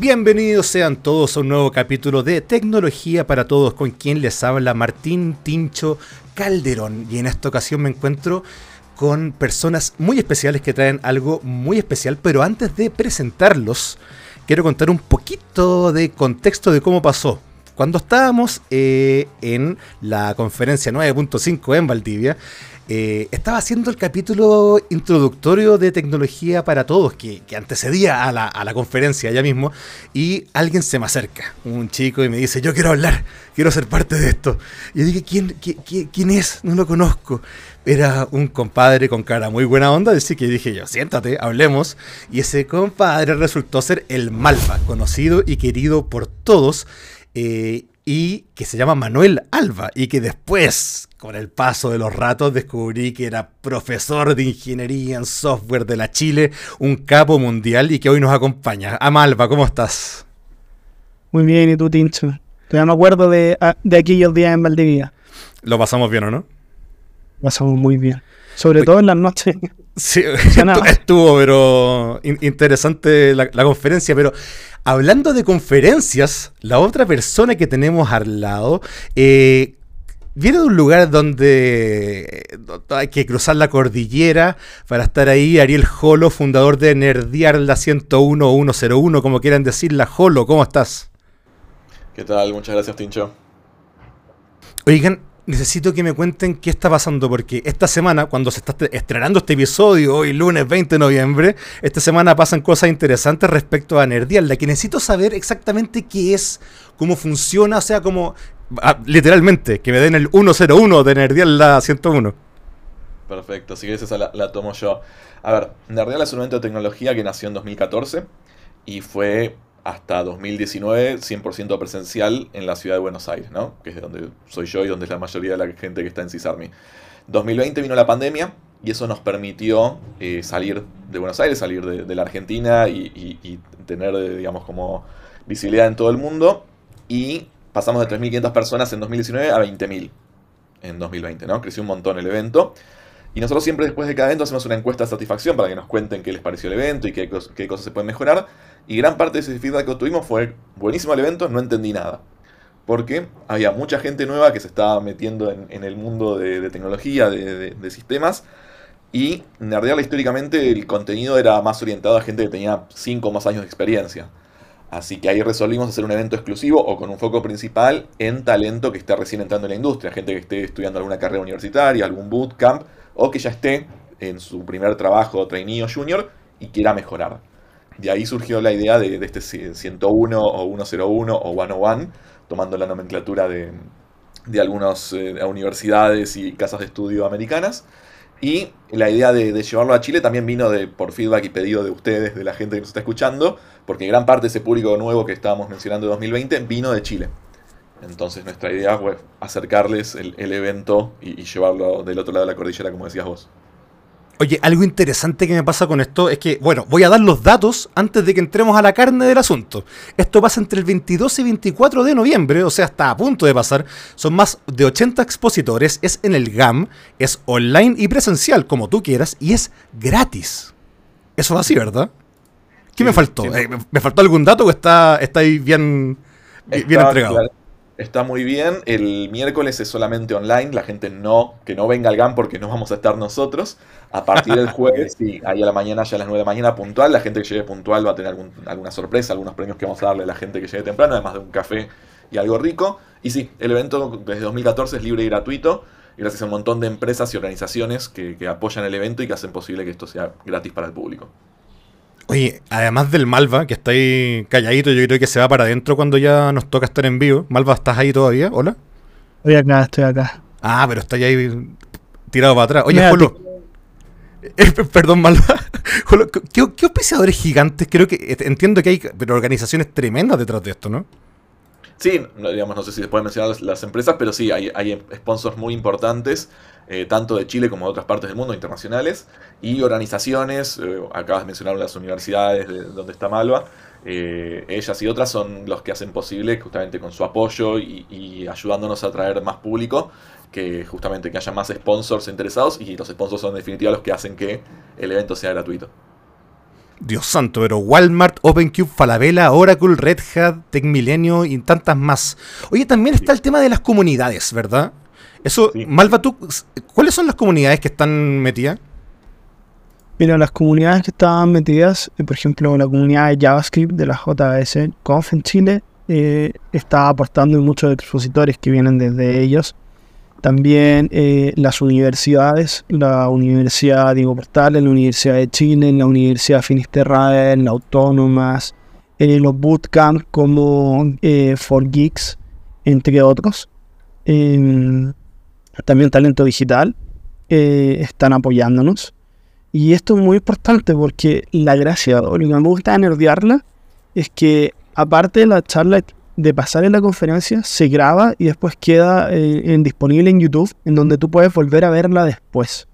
Bienvenidos sean todos a un nuevo capítulo de Tecnología para Todos, con quien les habla Martín Tincho Calderón. Y en esta ocasión me encuentro con personas muy especiales que traen algo muy especial, pero antes de presentarlos, quiero contar un poquito de contexto de cómo pasó. Cuando estábamos eh, en la conferencia 9.5 en Valdivia, eh, estaba haciendo el capítulo introductorio de tecnología para todos, que, antecedía a la, conferencia ya mismo, y alguien se me acerca, un chico, y me dice, yo quiero hablar, quiero ser parte de esto. Y yo dije, ¿quién, quién, es? No lo conozco. Era un compadre con cara muy buena onda, así que dije yo, siéntate, hablemos. Y ese compadre resultó ser el Malva, conocido y querido por todos. Eh, y que se llama Manuel Alba y que después, con el paso de los ratos, descubrí que era profesor de ingeniería en software de la Chile, un capo mundial y que hoy nos acompaña. Amalva, ¿cómo estás? Muy bien, ¿y tú, Tincho? Todavía me acuerdo de, ah, de aquellos días en Valdivia. Lo pasamos bien, ¿o no? Pasamos muy bien. Sobre todo en las noches. Sí, estuvo, pero interesante la, conferencia. Pero hablando de conferencias, la otra persona que tenemos al lado eh, viene de un lugar donde, hay que cruzar la cordillera para estar ahí. Ariel Jolo, fundador de Nerdiar la 101 o 101, como quieran decir, la Jolo. ¿Cómo estás? ¿Qué tal? Muchas gracias, Tincho. Oigan, necesito que me cuenten qué está pasando, porque esta semana, cuando se está estrenando este episodio, hoy lunes 20 de noviembre, esta semana pasan cosas interesantes respecto a Nerdial, la que necesito saber exactamente qué es, cómo funciona, o sea, como, ah, literalmente, que me den el 101 de Nerdial la 101. Perfecto, si quieres esa la, la tomo yo. A ver, Nerdial es un evento de tecnología que nació en 2014 y fue hasta 2019 100% presencial en la ciudad de Buenos Aires, ¿no? que es de donde soy yo y donde es la mayoría de la gente que está en CISARMI. 2020 vino la pandemia y eso nos permitió eh, salir de Buenos Aires, salir de, la Argentina y, tener, eh, digamos, como visibilidad en todo el mundo. Y pasamos de 3.500 personas en 2019 a 20.000 en 2020, ¿no? Creció un montón el evento. Y nosotros siempre después de cada evento hacemos una encuesta de satisfacción para que nos cuenten qué les pareció el evento y qué, qué cosas se pueden mejorar. Y gran parte de ese feedback que tuvimos fue buenísimo el evento, no entendí nada. Porque había mucha gente nueva que se estaba metiendo en, el mundo de, tecnología, de, sistemas. Y Nerdearla históricamente el contenido era más orientado a gente que tenía 5 o más años de experiencia. Así que ahí resolvimos hacer un evento exclusivo o con un foco principal en talento que está recién entrando en la industria. Gente que esté estudiando alguna carrera universitaria, algún bootcamp o que ya esté en su primer trabajo, trainee o junior y quiera mejorar. De ahí surgió la idea de, este 101 o 101 o 101, tomando la nomenclatura de, algunas eh, universidades y casas de estudio americanas. Y la idea de, llevarlo a Chile también vino de, por feedback y pedido de ustedes, de la gente que nos está escuchando, porque gran parte de ese público nuevo que estábamos mencionando de 2020 vino de Chile. Entonces nuestra idea fue acercarles el, evento y, llevarlo del otro lado de la cordillera, como decías vos. Oye, algo interesante que me pasa con esto es que, bueno, voy a dar los datos antes de que entremos a la carne del asunto. Esto pasa entre el 22 y 24 de noviembre, o sea, está a punto de pasar. Son más de 80 expositores, es en el GAM, es online y presencial, como tú quieras, y es gratis. Eso es así, ¿verdad? ¿Qué me faltó? Eh, ¿Me faltó algún dato o está, está ahí bien, bien entregado? Está muy bien. El miércoles es solamente online. La gente no, que no venga al GAM porque no vamos a estar nosotros. A partir del jueves, sí, ahí a la mañana, ya a las 9 de la mañana, puntual. La gente que llegue puntual va a tener alguna sorpresa, algunos premios que vamos a darle a la gente que llegue temprano, además de un café y algo rico. Y sí, el evento desde 2014 es libre y gratuito. Gracias a un montón de empresas y organizaciones que apoyan el evento y que hacen posible que esto sea gratis para el público. Oye, además del Malva, que está ahí calladito, yo creo que se va para adentro cuando ya nos toca estar en vivo. Malva, ¿estás ahí todavía? ¿Hola? Estoy acá, estoy acá. Ah, pero está ahí tirado para atrás. Oye, Jolo. Eh, perdón, Malva. ¿qué, ¿qué auspiciadores gigantes? Creo que eh, entiendo que hay pero organizaciones tremendas detrás de esto, ¿no? Sí, digamos, no sé si pueden mencionar las, empresas, pero sí, hay, hay sponsors muy importantes. Eh, tanto de Chile como de otras partes del mundo, internacionales, y organizaciones, eh, acabas de mencionar las universidades de donde está Malva, eh, ellas y otras son los que hacen posible, justamente con su apoyo y, ayudándonos a traer más público, que justamente que haya más sponsors interesados, y los sponsors son en definitiva los que hacen que el evento sea gratuito. Dios santo, pero Walmart, OpenCube, Falabella, Oracle, Red Hat, TecMilenio y tantas más. Oye, también está el tema de las comunidades, ¿verdad? Eso, Malva, ¿tú, ¿cuáles son las comunidades que están metidas? Mira, las comunidades que estaban metidas, eh, por ejemplo, la comunidad de JavaScript de la JS Conf en Chile, eh, está aportando muchos expositores que vienen desde ellos. También eh, las universidades, la Universidad Diego Portales, la Universidad de Chile, la Universidad Finisterrae, la Autónomas, eh, los bootcamps como eh, For Geeks, entre otros. Em, también Talento Digital están apoyándonos. Y esto es muy importante porque la gracia, o lo que me gusta de nerdearla, es que aparte de la charla de pasar en la conferencia se graba y después queda eh, disponible en YouTube, en donde tú puedes volver a verla después.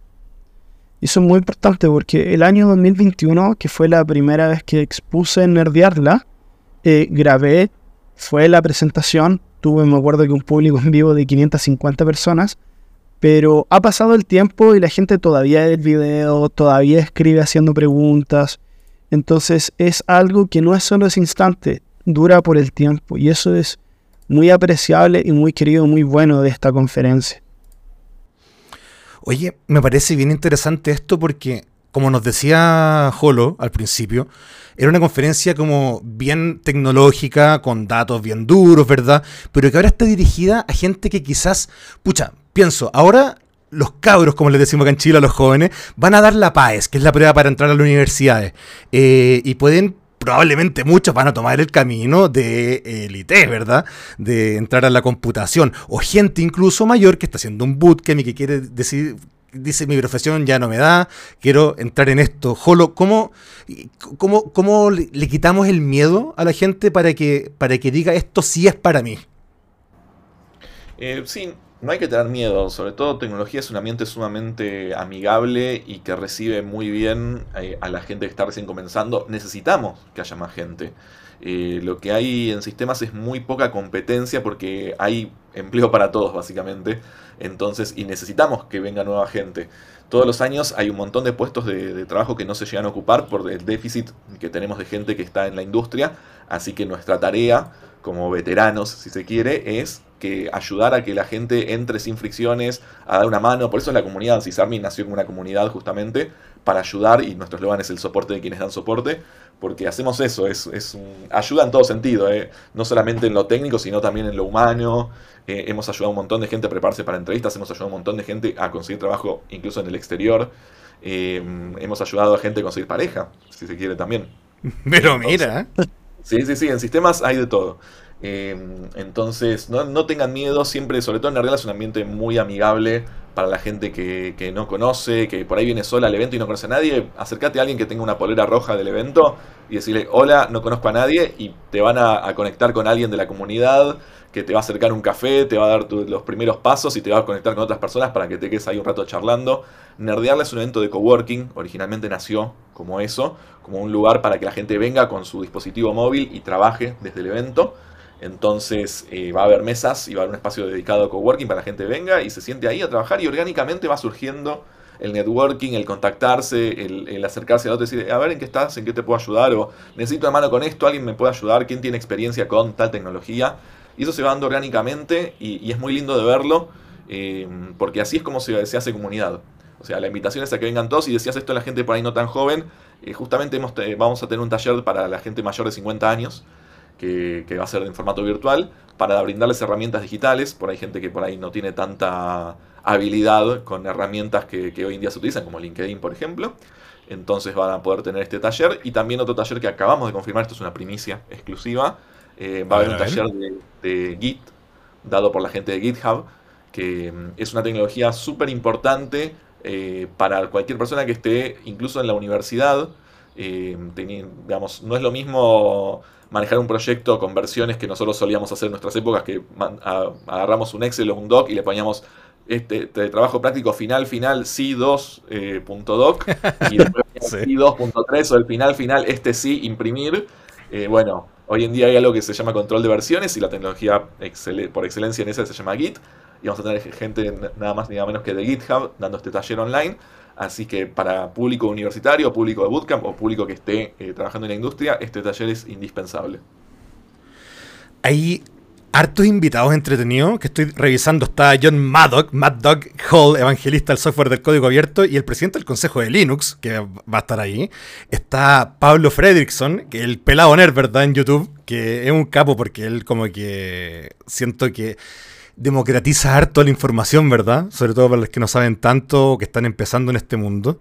Eso es muy importante porque el año 2021, que fue la primera vez que expuse en Nerdearla, eh, grabé, fue la presentación, tuve, me acuerdo que un público en vivo de 550 personas, pero ha pasado el tiempo y la gente todavía ve el video, todavía escribe haciendo preguntas. Entonces es algo que no es solo ese instante, dura por el tiempo y eso es muy apreciable y muy querido, muy bueno de esta conferencia. Oye, me parece bien interesante esto porque, como nos decía Holo al principio, era una conferencia como bien tecnológica, con datos bien duros, ¿verdad? Pero que ahora está dirigida a gente que quizás, pucha, pienso, ahora los cabros, como les decimos acá en Chile a los jóvenes, van a dar la PAES, que es la prueba para entrar a las universidades, eh, y pueden probablemente muchos van a tomar el camino de élite, ¿verdad? De entrar a la computación. O gente incluso mayor que está haciendo un bootcamp y que quiere decir, dice mi profesión ya no me da, quiero entrar en esto. Jolo, ¿cómo, cómo, cómo le quitamos el miedo a la gente para que, para que diga esto sí es para mí? Eh, sí, no hay que tener miedo, sobre todo tecnología es un ambiente sumamente amigable y que recibe muy bien eh, a la gente que está recién comenzando. Necesitamos que haya más gente. Eh, lo que hay en sistemas es muy poca competencia porque hay empleo para todos básicamente. Entonces, y necesitamos que venga nueva gente. Todos los años hay un montón de puestos de, de trabajo que no se llegan a ocupar por el déficit que tenemos de gente que está en la industria. Así que nuestra tarea como veteranos, si se quiere, es que ayudar a que la gente entre sin fricciones, a dar una mano. Por eso la comunidad CISARMI nació como una comunidad justamente para ayudar y nuestro eslogan es el soporte de quienes dan soporte, porque hacemos eso, es, es ayuda en todo sentido, eh. no solamente en lo técnico, sino también en lo humano. Eh, hemos ayudado a un montón de gente a prepararse para entrevistas, hemos ayudado a un montón de gente a conseguir trabajo incluso en el exterior. Eh, hemos ayudado a gente a conseguir pareja, si se quiere también. Pero mira. Sí, sí, sí, en sistemas hay de todo. Em, entonces, no, tengan miedo, siempre, sobre todo en es un ambiente muy amigable para la gente que, no conoce, que por ahí viene sola al evento y no conoce a nadie. Acércate a alguien que tenga una polera roja del evento y decirle, hola, no conozco a nadie, y te van a, conectar con alguien de la comunidad que te va a acercar un café, te va a dar los primeros pasos y te va a conectar con otras personas para que te quedes ahí un rato charlando. Nerdearla es un evento de coworking, originalmente nació como eso, como un lugar para que la gente venga con su dispositivo móvil y trabaje desde el evento. Entonces eh, va a haber mesas y va a haber un espacio dedicado a coworking para la gente venga y se siente ahí a trabajar y orgánicamente va surgiendo el networking, el contactarse, el, acercarse a otro y decir, a ver en qué estás, en qué te puedo ayudar, o necesito una mano con esto, alguien me puede ayudar, quién tiene experiencia con tal tecnología. Y eso se va dando orgánicamente y, es muy lindo de verlo, eh, porque así es como se, hace comunidad. O sea, la invitación es a que vengan todos y decías esto a la gente por ahí no tan joven. Eh, justamente vamos a tener un taller para la gente mayor de 50 años que, va a ser en formato virtual, para brindarles herramientas digitales. Por ahí gente que por ahí no tiene tanta habilidad con herramientas que, hoy en día se utilizan, como LinkedIn, por ejemplo. Entonces van a poder tener este taller. Y también otro taller que acabamos de confirmar, esto es una primicia exclusiva. Eh, va a haber un taller de, Git, dado por la gente de GitHub, que mm, es una tecnología súper importante eh, para cualquier persona que esté incluso en la universidad. Eh, digamos, no es lo mismo manejar un proyecto con versiones que nosotros solíamos hacer en nuestras épocas, que agarramos un Excel o un doc y le poníamos este, trabajo práctico final final C2.doc eh, y después C2.3 o el final final este sí imprimir. Eh, bueno, hoy en día hay algo que se llama control de versiones y la tecnología por excelencia en esa se llama Git. Y vamos a tener gente nada más ni nada menos que de GitHub dando este taller online. Así que para público universitario, público de bootcamp o público que esté eh, trabajando en la industria, este taller es indispensable. Hay hartos invitados entretenidos que estoy revisando. Está John Maddock, Mad Hall, evangelista del software del código abierto, y el presidente del Consejo de Linux, que va a estar ahí. Está Pablo Fredrickson, que el pelado nerd, ¿verdad? En YouTube, que es un capo porque él como que siento que democratiza harto la información, ¿verdad? Sobre todo para los que no saben tanto o que están empezando en este mundo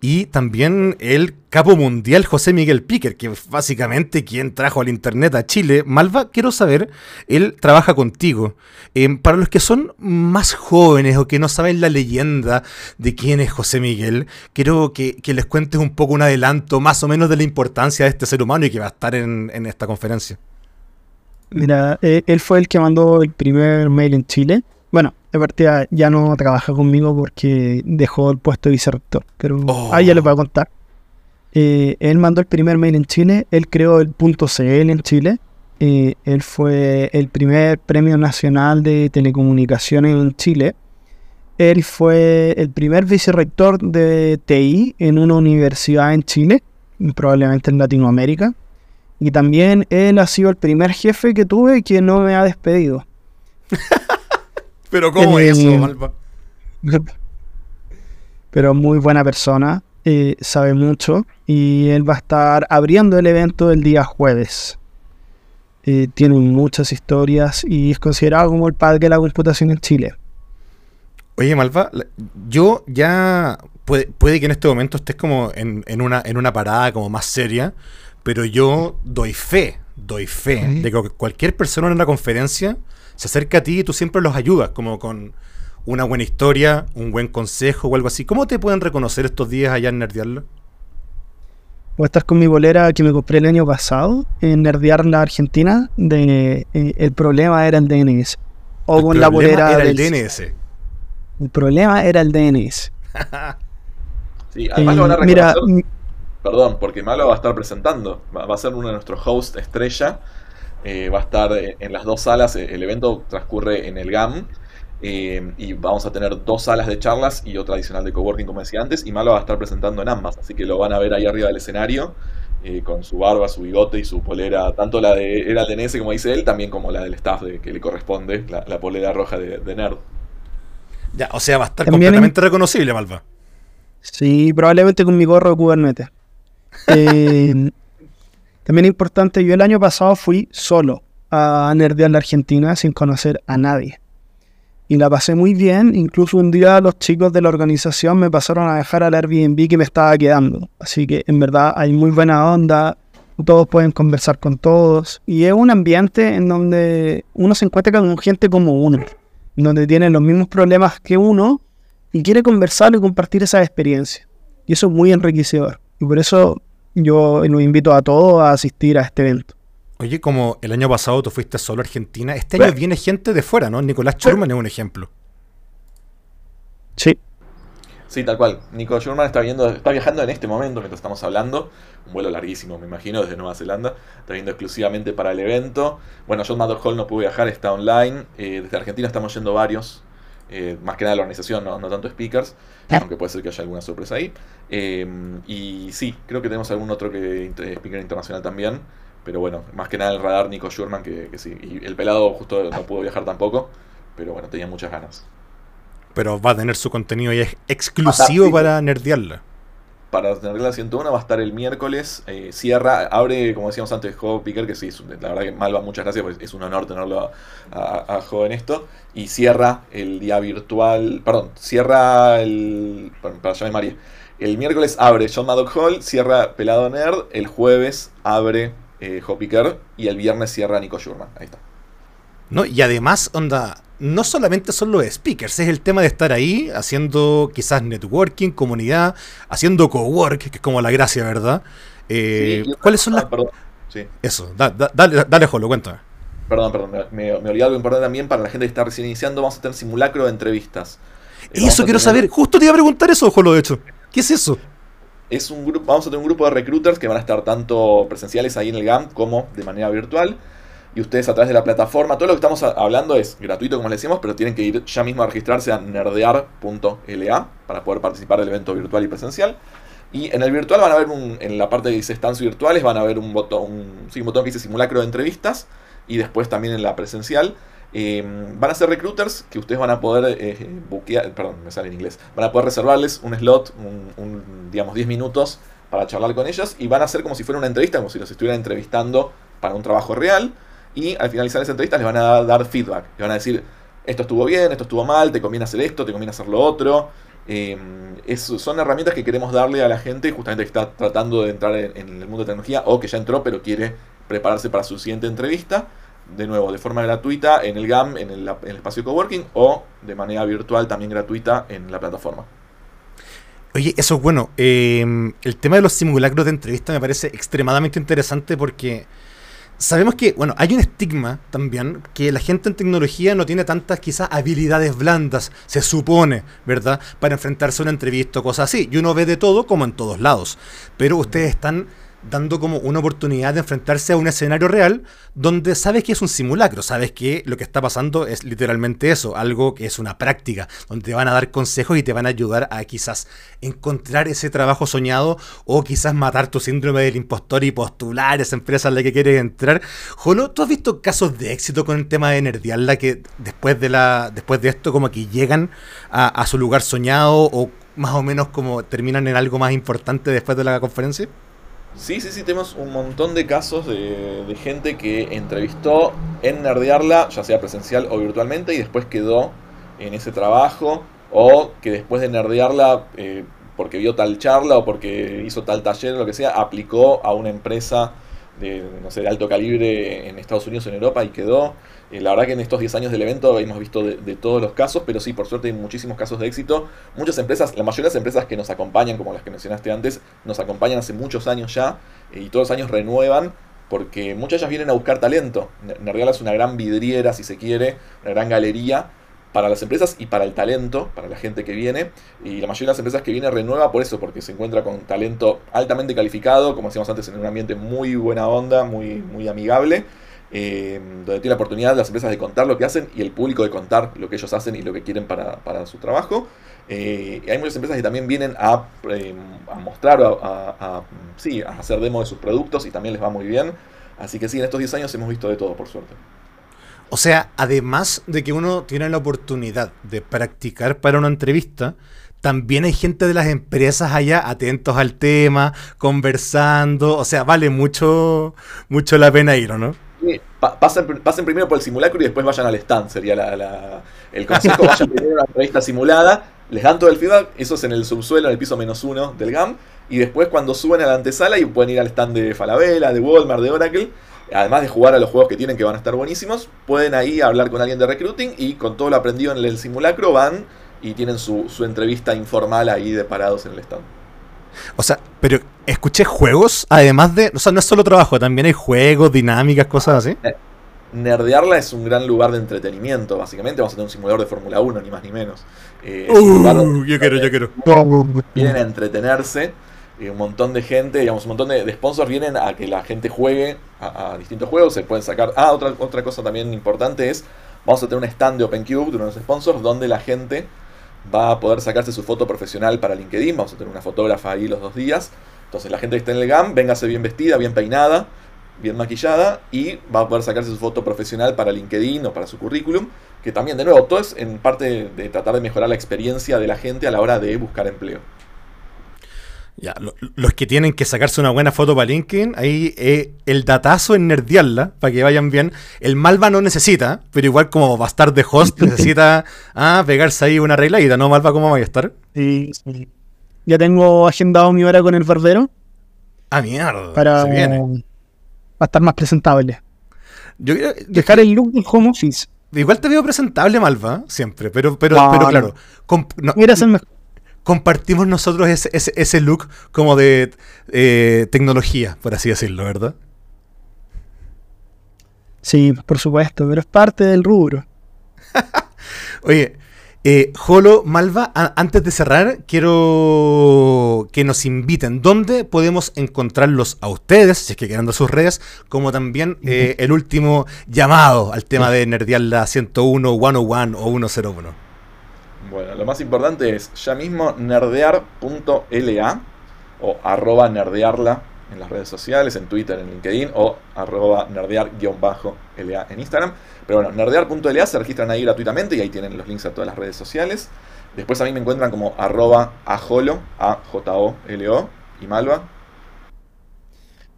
y también el capo mundial José Miguel Piquer, que básicamente quien trajo al Internet a Chile. Malva, quiero saber, él trabaja contigo. Em, para los que son más jóvenes o que no saben la leyenda de quién es José Miguel, quiero que, les cuentes un poco un adelanto más o menos de la importancia de este ser humano y que va a estar en, en esta conferencia. Mira, eh, él fue el que mandó el primer mail en Chile. Bueno, de partida ya no trabaja conmigo porque dejó el puesto de vicerrector, pero oh. ahí ya les voy a contar. Eh, él mandó el primer mail en Chile, él creó el punto CL en Chile, eh, él fue el primer premio nacional de telecomunicaciones en Chile, él fue el primer vicerrector de TI en una universidad en Chile, probablemente en Latinoamérica, y también él ha sido el primer jefe que tuve que no me ha despedido. Pero ¿cómo es eso, Malva? Pero muy buena persona, eh, sabe mucho y él va a estar abriendo el evento el día jueves. Eh, tiene muchas historias y es considerado como el padre de la computación en Chile. Oye, Malva, yo ya puede, que en este momento estés como en, una, en una parada como más seria, pero yo doy fe, doy fe de que cualquier persona en una conferencia se acerca a ti y tú siempre los ayudas, como con una buena historia, un buen consejo o algo así. ¿Cómo te pueden reconocer estos días allá en Nerdearlo? Voy a estar con mi bolera que me compré el año pasado en Nerdear la Argentina. De, eh, el problema era el DNS. O con la bolera. Era el DNS. El problema era el DNS. sí, además lo van a eh, reconocer. Mira, Perdón, porque Malo va a estar presentando. Va, a ser uno de nuestros hosts estrella eh, va a estar en las dos salas, eh, el evento transcurre en el GAM eh, y vamos a tener dos salas de charlas y otra adicional de coworking como decía antes y Malo va a estar presentando en ambas, así que lo van a ver ahí arriba del escenario con su barba, su bigote y su polera, tanto la de era DNS como dice él, también como la del staff de, que le corresponde, la, polera roja de, Nerd. Ya, o sea, va a estar completamente reconocible, Malva. Sí, probablemente con mi gorro de Kubernetes. Eh, también importante, yo el año pasado fui solo a Nerdear la Argentina sin conocer a nadie. Y la pasé muy bien, incluso un día los chicos de la organización me pasaron a dejar al Airbnb que me estaba quedando. Así que en verdad hay muy buena onda, todos pueden conversar con todos. Y es un ambiente en donde uno se encuentra con gente como uno, donde tiene los mismos problemas que uno y quiere conversar y compartir esa experiencia. Y eso es muy enriquecedor. Y por eso yo los invito a todos a asistir a este evento. Oye, como el año pasado tú fuiste solo a Argentina, este año viene gente de fuera, ¿no? Nicolás Schurman es un ejemplo. Sí. Sí, tal cual. Nico Schurman está, viendo, está viajando en este momento mientras estamos hablando. Un vuelo larguísimo, me imagino, desde Nueva Zelanda. Está viendo exclusivamente para el evento. Bueno, John Maddox Hall no pudo viajar, está online. Eh, desde Argentina estamos yendo varios. Eh, más que nada la organización, no, no tanto speakers. Aunque puede ser que haya alguna sorpresa ahí. Em, y sí, creo que tenemos algún otro que speaker internacional también. Pero bueno, más que nada el radar Nico Schurman, que, sí. Y el pelado justo no pudo viajar tampoco. Pero bueno, tenía muchas ganas. Pero va a tener su contenido y es exclusivo para nerdearla para tener la 101 va a estar el miércoles. Eh, cierra, abre, como decíamos antes, Joe Picker, que sí, la verdad que Malva, muchas gracias, porque es un honor tenerlo a, a, en esto. Y cierra el día virtual, perdón, cierra el. Para, para María. El miércoles abre John Maddock Hall, cierra Pelado Nerd. El jueves abre eh, Picker y el viernes cierra Nico Schurman. Ahí está. No, y además, onda, no solamente son los speakers, es el tema de estar ahí haciendo quizás networking, comunidad, haciendo cowork, que es como la gracia, ¿verdad? Eh, ¿Cuáles son las... Perdón, sí. Eso, dale, dale, Jolo, cuéntame. Perdón, perdón, me, me, olvidé algo importante también para la gente que está recién iniciando, vamos a tener simulacro de entrevistas. Eh, eso quiero saber, justo te iba a preguntar eso, Jolo, de hecho. ¿Qué es eso? Es un grupo, vamos a tener un grupo de recruiters que van a estar tanto presenciales ahí en el GAM como de manera virtual y ustedes a través de la plataforma, todo lo que estamos hablando es gratuito como les decimos, pero tienen que ir ya mismo a registrarse a nerdear.la para poder participar del evento virtual y presencial. Y en el virtual van a ver un, en la parte que dice stands virtuales, van a ver un botón, un, botón que dice simulacro de entrevistas y después también en la presencial. Eh, van a ser recruiters que ustedes van a poder eh, buquear, perdón, me sale en inglés, van a poder reservarles un slot, un, digamos 10 minutos para charlar con ellos y van a ser como si fuera una entrevista, como si los estuvieran entrevistando para un trabajo real y al finalizar esa entrevista les van a dar feedback, les van a decir esto estuvo bien, esto estuvo mal, te conviene hacer esto, te conviene hacer lo otro. Eh, son herramientas que queremos darle a la gente justamente que está tratando de entrar en, el mundo de tecnología o que ya entró pero quiere prepararse para su siguiente entrevista. De nuevo, de forma gratuita en el GAM, en el, espacio coworking o de manera virtual también gratuita en la plataforma. Oye, eso es bueno. Em, el tema de los simulacros de entrevista me parece extremadamente interesante porque sabemos que, bueno, hay un estigma también que la gente en tecnología no tiene tantas quizás habilidades blandas, se supone, ¿verdad? Para enfrentarse a una entrevista o cosas así. Y uno ve de todo como en todos lados. Pero ustedes están dando como una oportunidad de enfrentarse a un escenario real donde sabes que es un simulacro, sabes que lo que está pasando es literalmente eso, algo que es una práctica, donde te van a dar consejos y te van a ayudar a quizás encontrar ese trabajo soñado o quizás matar tu síndrome del impostor y postular esa empresa en la que quieres entrar. Jolo, ¿tú has visto casos de éxito con el tema de Nerdialla que después de, la, después de esto como que llegan a, a su lugar soñado o más o menos como terminan en algo más importante después de la conferencia? Sí, sí, sí, tenemos un montón de casos de, gente que entrevistó en Nerdearla, ya sea presencial o virtualmente, y después quedó en ese trabajo, o que después de Nerdearla, eh, porque vio tal charla o porque hizo tal taller lo que sea, aplicó a una empresa de, no sé, de alto calibre en Estados Unidos o en Europa y quedó. Eh, la verdad que en estos 10 años del evento hemos visto de, todos los casos, pero sí, por suerte hay muchísimos casos de éxito. Muchas empresas, la mayoría de las empresas que nos acompañan, como las que mencionaste antes, nos acompañan hace muchos años ya eh, y todos los años renuevan porque muchas de ellas vienen a buscar talento. Nerdial es una gran vidriera, si se quiere, una gran galería para las empresas y para el talento, para la gente que viene. Y la mayoría de las empresas que viene renueva por eso, porque se encuentra con talento altamente calificado, como decíamos antes, en un ambiente muy buena onda, muy, muy amigable. Eh, donde tiene la oportunidad las empresas de contar lo que hacen y el público de contar lo que ellos hacen y lo que quieren para, su trabajo. Eh, hay muchas empresas que también vienen a, eh, mostrar, a, sí, a hacer demo de sus productos y también les va muy bien. Así que sí, en estos 10 años hemos visto de todo, por suerte. O sea, además de que uno tiene la oportunidad de practicar para una entrevista, también hay gente de las empresas allá atentos al tema, conversando. O sea, vale mucho, mucho la pena ir, ¿no? pasen, primero por el simulacro y después vayan al stand, sería el consejo. vayan primero a una entrevista simulada, les dan todo el feedback, eso es en el subsuelo, en el piso menos uno del GAM, y después cuando suben a la antesala y pueden ir al stand de Falabella, de Walmart, de Oracle, además de jugar a los juegos que tienen que van a estar buenísimos, pueden ahí hablar con alguien de recruiting y con todo lo aprendido en el simulacro van y tienen su, su entrevista informal ahí de parados en el stand. O sea, pero escuché juegos, además de. O sea, no es solo trabajo, también hay juegos, dinámicas, cosas así. Eh, nerdearla es un gran lugar de entretenimiento, básicamente. Vamos a tener un simulador de Fórmula 1, ni más ni menos. Eh, uh, yo quiero, yo quiero. Vienen a entretenerse. Un montón de gente, digamos, un montón de, sponsors vienen a que la gente juegue a, distintos juegos. Se pueden sacar. Ah, otra, otra cosa también importante es. Vamos a tener un stand de OpenCube de unos sponsors donde la gente va a poder sacarse su foto profesional para LinkedIn. Vamos a tener una fotógrafa ahí los dos días. Entonces la gente que está en el GAM, véngase bien vestida, bien peinada, bien maquillada y va a poder sacarse su foto profesional para LinkedIn o para su currículum. Que también, de nuevo, todo es en parte de tratar de mejorar la experiencia de la gente a la hora de buscar empleo. Ya, los que tienen que sacarse una buena foto para LinkedIn, ahí eh, el datazo en nerdearla, para que vayan bien. El Malva no necesita, pero igual como va a estar de host, necesita ah, pegarse ahí una regladita, ¿no, Malva? ¿Cómo va a estar? Sí, Ya tengo agendado mi hora con el barbero. Ah, mierda. Para, estar más presentable. Yo Dejar el look del home office. Igual te veo presentable, Malva, siempre, pero, pero, pero claro. no, Mira, el mejor compartimos nosotros ese, ese, look como de eh, tecnología, por así decirlo, ¿verdad? Sí, por supuesto, pero es parte del rubro. Oye, Eh, Jolo, Malva, antes de cerrar, quiero que nos inviten. ¿Dónde podemos encontrarlos a ustedes, si es que quieren dar sus redes, como también eh, el último llamado al tema de Nerdiarla 101, 101 o 101? Bueno, lo más importante es ya mismo nerdear.la o arroba nerdearla en las redes sociales, en Twitter, en LinkedIn o arroba nerdear-la en Instagram. Pero bueno, nerdear.la se registran ahí gratuitamente y ahí tienen los links a todas las redes sociales. Después a mí me encuentran como arroba ajolo, a j o l o y Malva.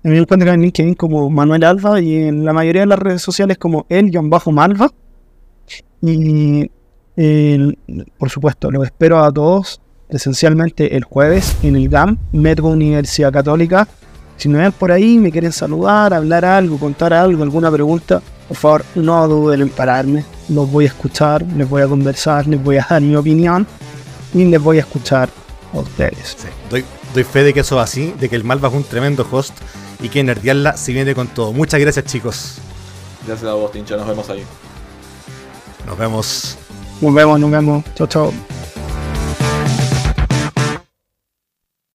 Me encuentran en LinkedIn como Manuel Alba y en la mayoría de las redes sociales como el-malva. Y por supuesto, los espero a todos esencialmente el jueves en el GAM, Metro Universidad Católica. Si me ven por ahí, me quieren saludar, hablar algo, contar algo, alguna pregunta, por favor, no duden en pararme. Los voy a escuchar, les voy a conversar, les voy a dar mi opinión y les voy a escuchar a ustedes. doy, doy, fe de que eso va así, de que el Malva es un tremendo host y que Nerdiarla se viene con todo. Muchas gracias, chicos. Gracias a vos, Tincho. Nos vemos ahí. Nos vemos. Nos vemos, nos vemos. Chao, chao.